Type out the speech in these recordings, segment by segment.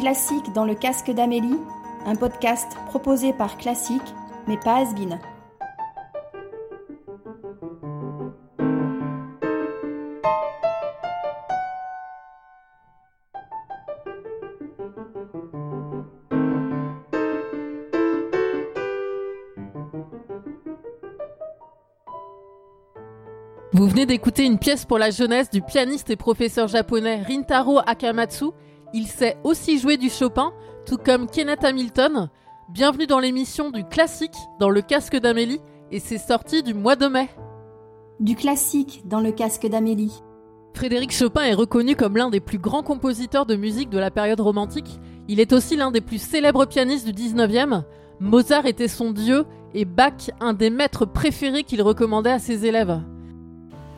classique dans le casque d'Amélie, un podcast proposé par Classique, mais pas Asbin. Vous venez d'écouter une pièce pour la jeunesse du pianiste et professeur japonais Rintaro Akamatsu. Il sait aussi jouer du Chopin, tout comme Kenneth Hamilton. Bienvenue dans l'émission du classique dans le casque d'Amélie et c'est sorti du mois de mai. Du classique dans le casque d'Amélie. Frédéric Chopin est reconnu comme l'un des plus grands compositeurs de musique de la période romantique. Il est aussi l'un des plus célèbres pianistes du 19e. Mozart était son dieu et Bach un des maîtres préférés qu'il recommandait à ses élèves.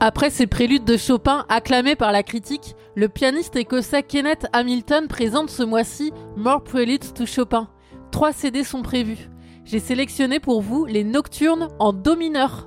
Après ces préludes de Chopin acclamés par la critique, le pianiste écossais Kenneth Hamilton présente ce mois-ci More Preludes to Chopin. Trois CD sont prévus. J'ai sélectionné pour vous les Nocturnes en Do mineur.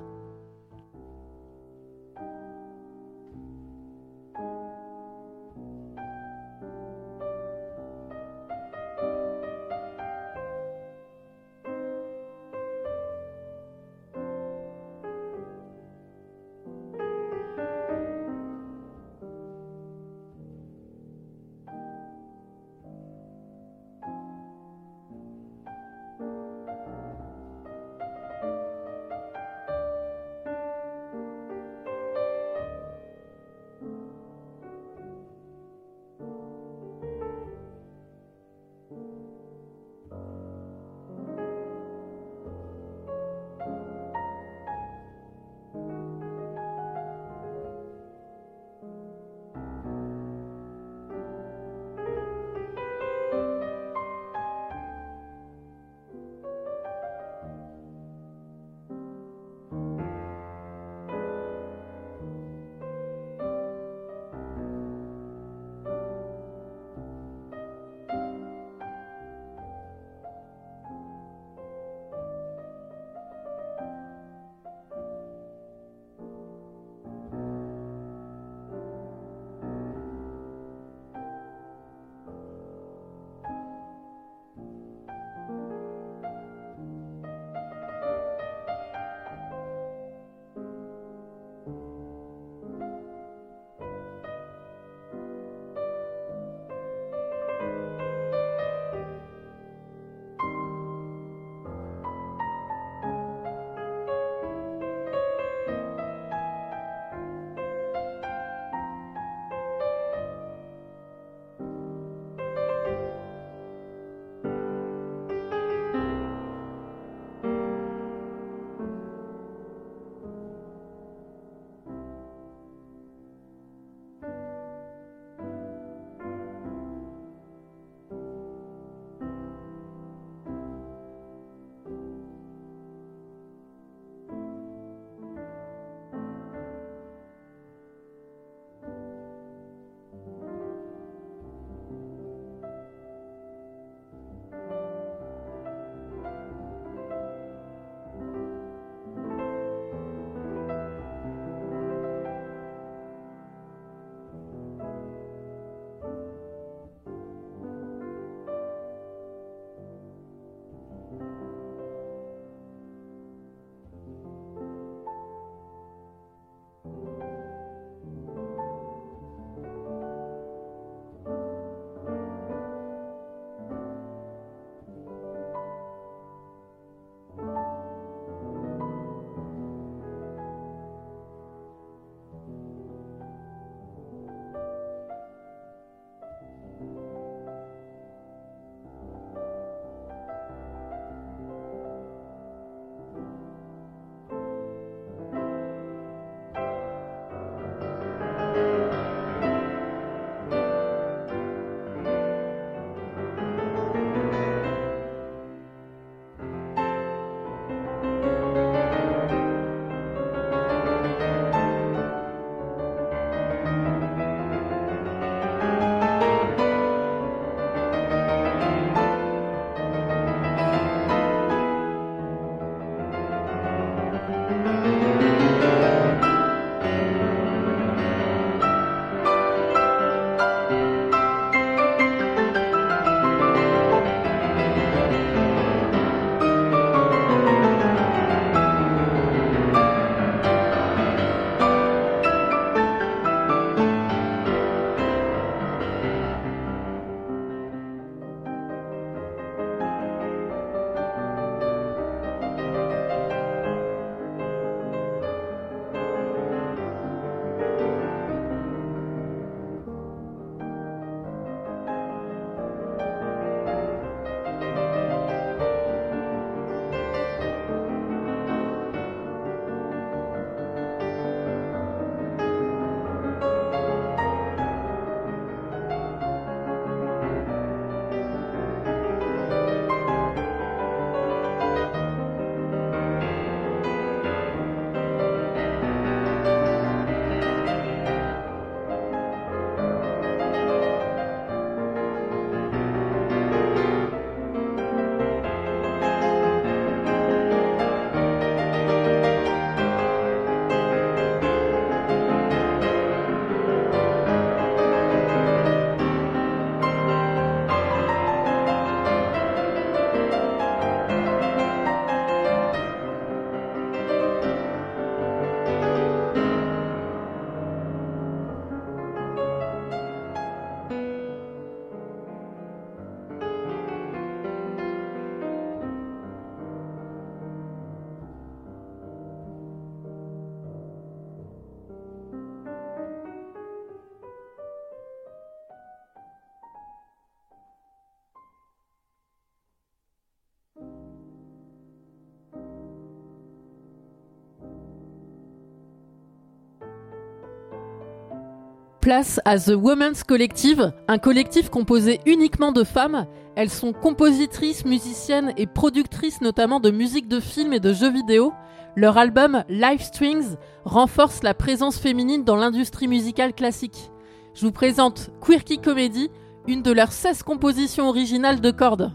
Place à The Women's Collective, un collectif composé uniquement de femmes. Elles sont compositrices, musiciennes et productrices notamment de musique de films et de jeux vidéo. Leur album Live Strings renforce la présence féminine dans l'industrie musicale classique. Je vous présente Quirky Comedy, une de leurs 16 compositions originales de cordes.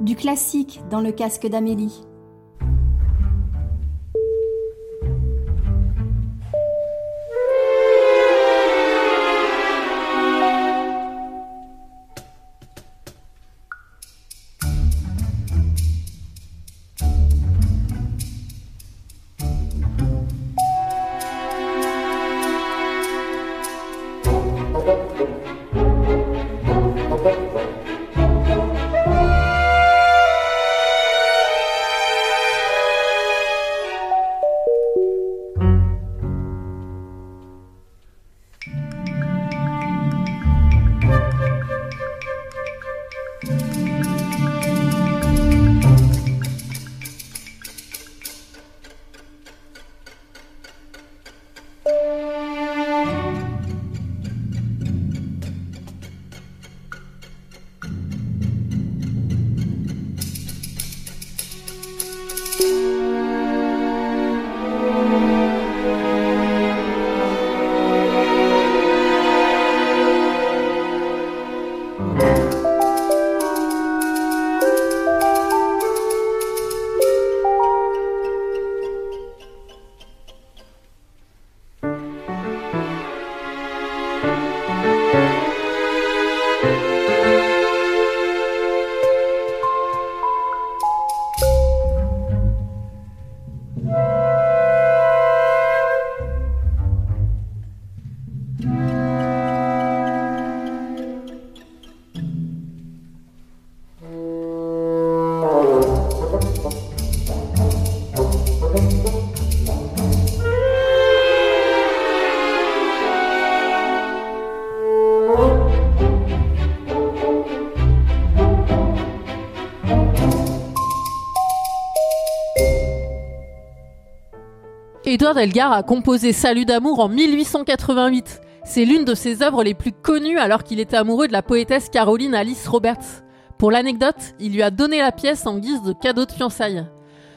Du classique dans le casque d'Amélie. Edward Elgar a composé Salut d'amour en 1888. C'est l'une de ses œuvres les plus connues alors qu'il était amoureux de la poétesse Caroline Alice Roberts. Pour l'anecdote, il lui a donné la pièce en guise de cadeau de fiançailles.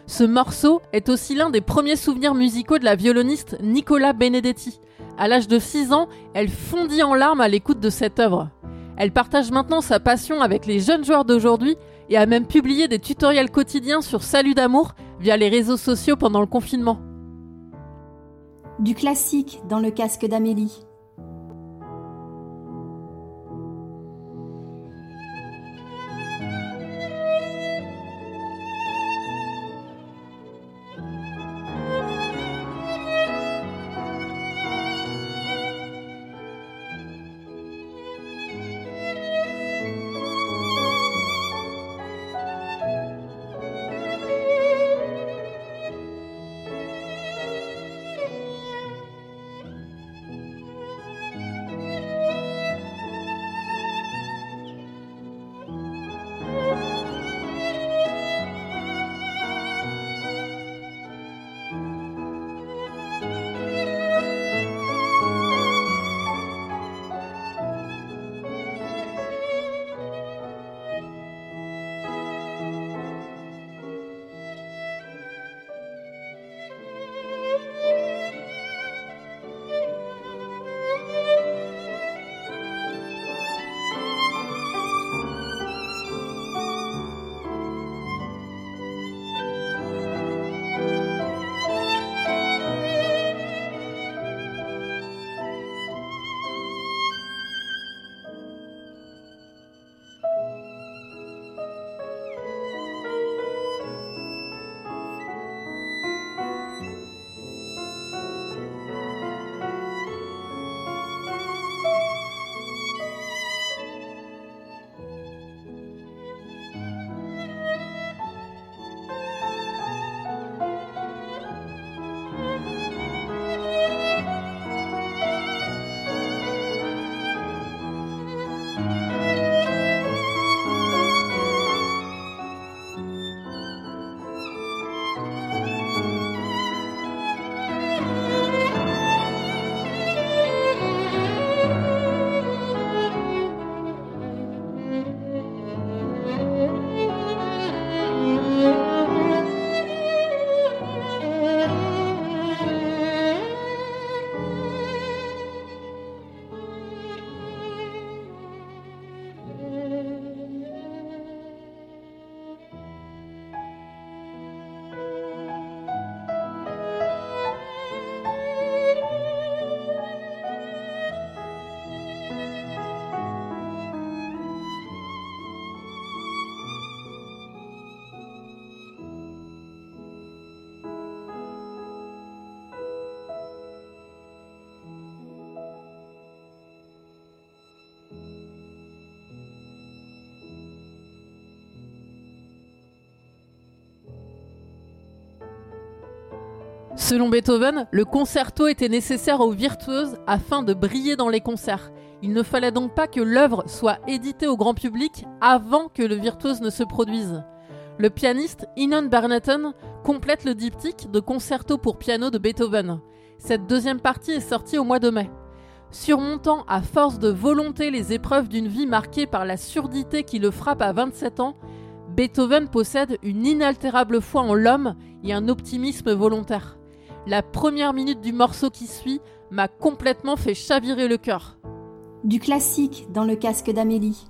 Ce morceau est aussi l'un des premiers souvenirs musicaux de la violoniste Nicola Benedetti. À l'âge de 6 ans, elle fondit en larmes à l'écoute de cette œuvre. Elle partage maintenant sa passion avec les jeunes joueurs d'aujourd'hui et a même publié des tutoriels quotidiens sur Salut d'amour via les réseaux sociaux pendant le confinement. Du classique dans le casque d'Amélie. Selon Beethoven, le concerto était nécessaire aux virtuoses afin de briller dans les concerts. Il ne fallait donc pas que l'œuvre soit éditée au grand public avant que le virtuose ne se produise. Le pianiste Inon Bernaton complète le diptyque de concerto pour piano de Beethoven. Cette deuxième partie est sortie au mois de mai. Surmontant à force de volonté les épreuves d'une vie marquée par la surdité qui le frappe à 27 ans, Beethoven possède une inaltérable foi en l'homme et un optimisme volontaire. La première minute du morceau qui suit m'a complètement fait chavirer le cœur. Du classique dans le casque d'Amélie.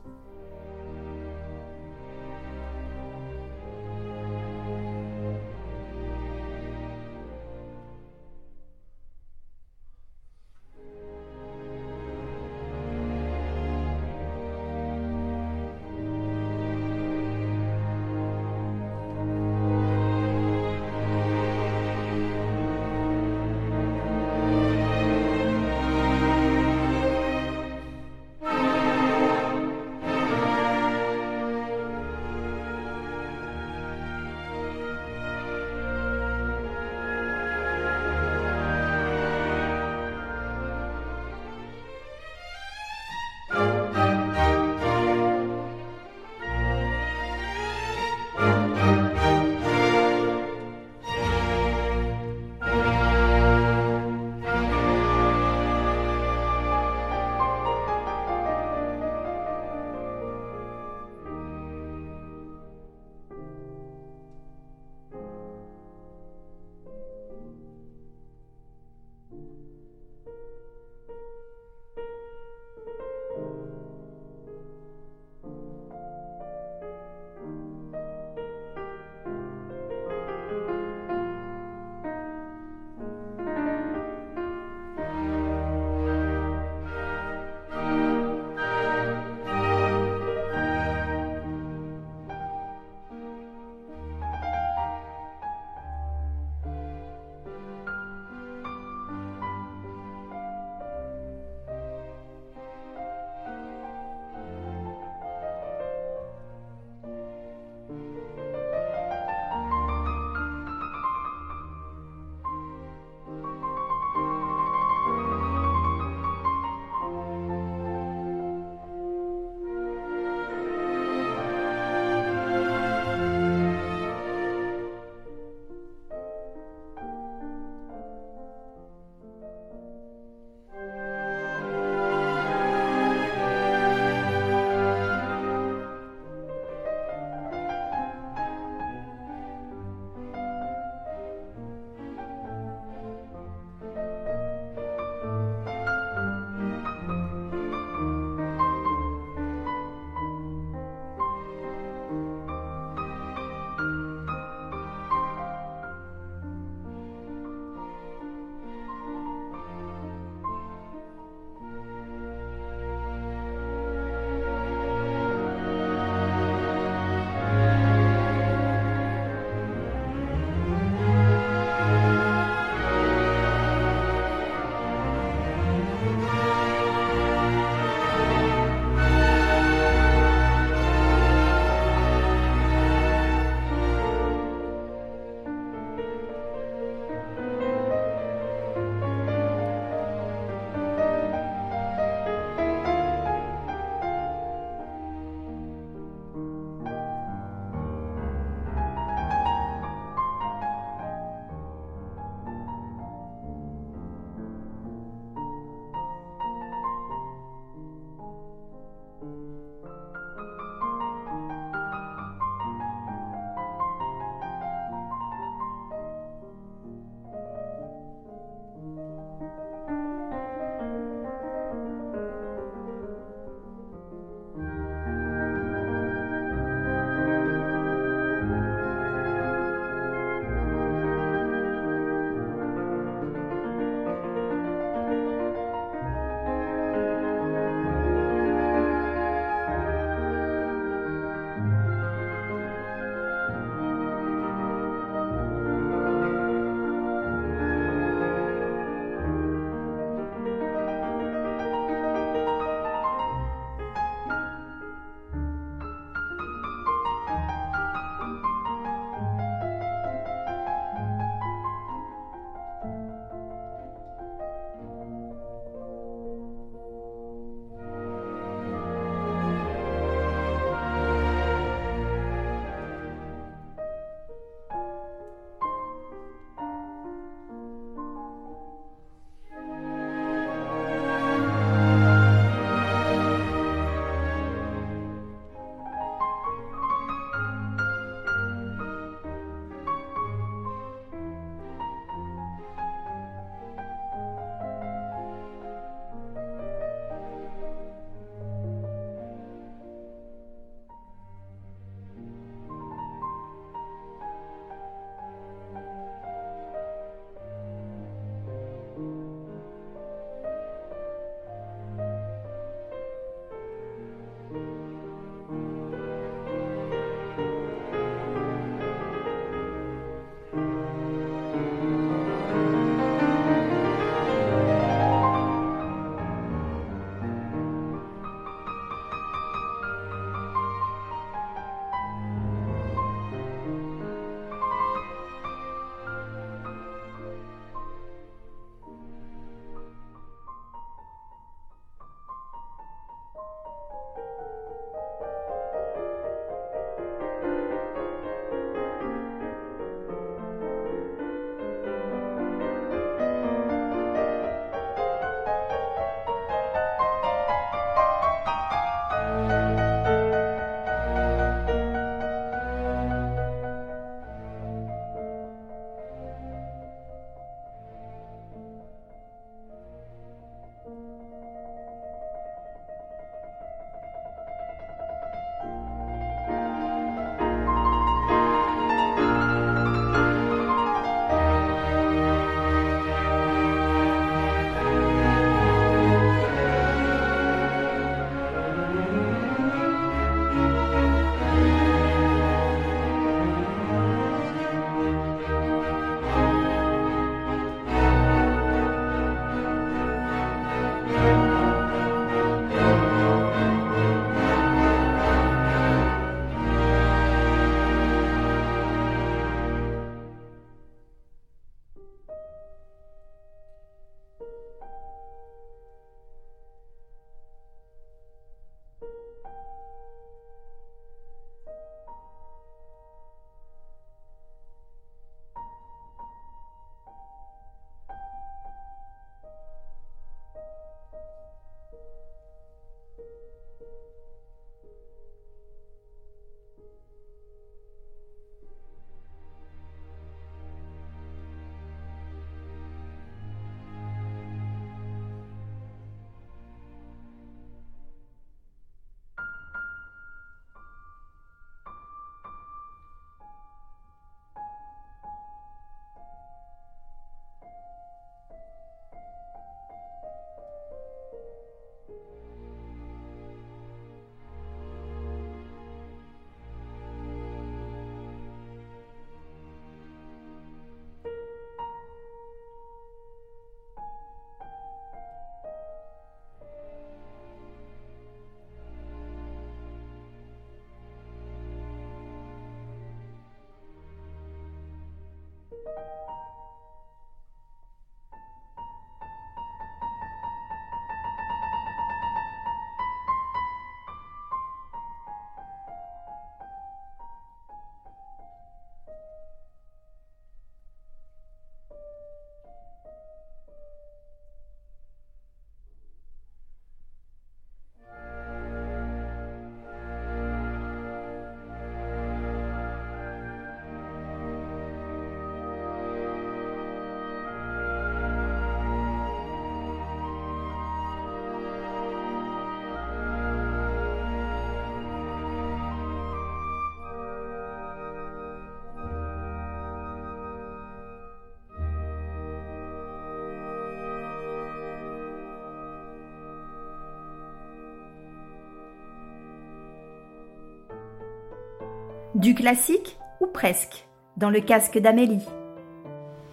Du classique ou presque, dans le casque d'Amélie.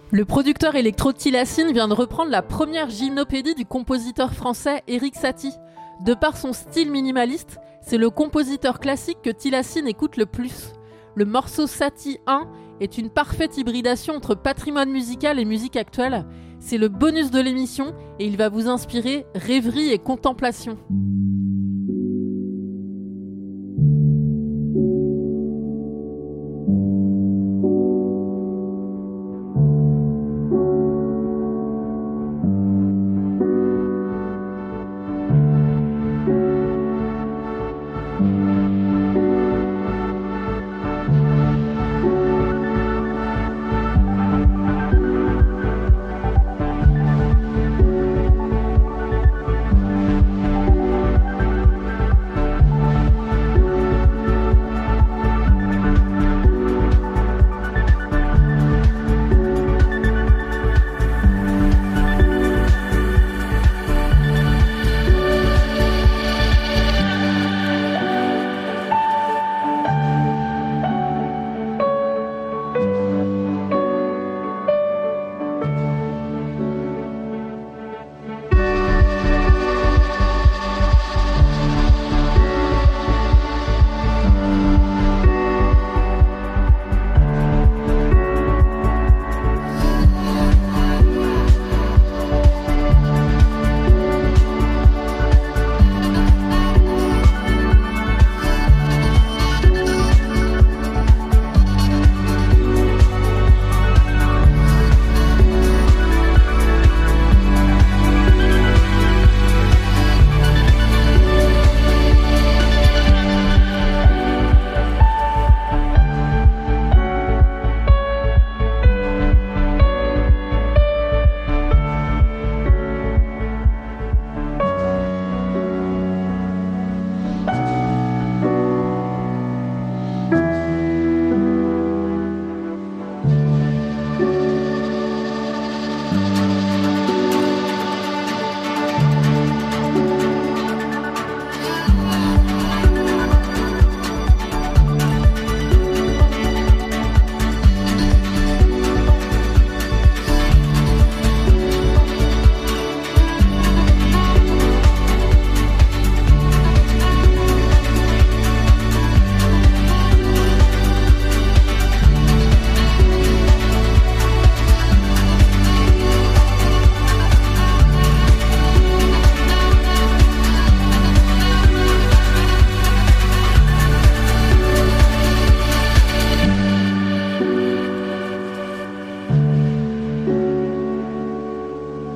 Le producteur électro Tilacine vient de reprendre la première gymnopédie du compositeur français Eric Satie. De par son style minimaliste, c'est le compositeur classique que Tilacine écoute le plus. Le morceau Satie 1 est une parfaite hybridation entre patrimoine musical et musique actuelle. C'est le bonus de l'émission et il va vous inspirer rêverie et contemplation.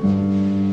Música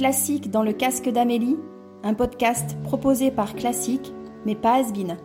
classique dans le casque d'Amélie, un podcast proposé par Classique, mais pas Asbin.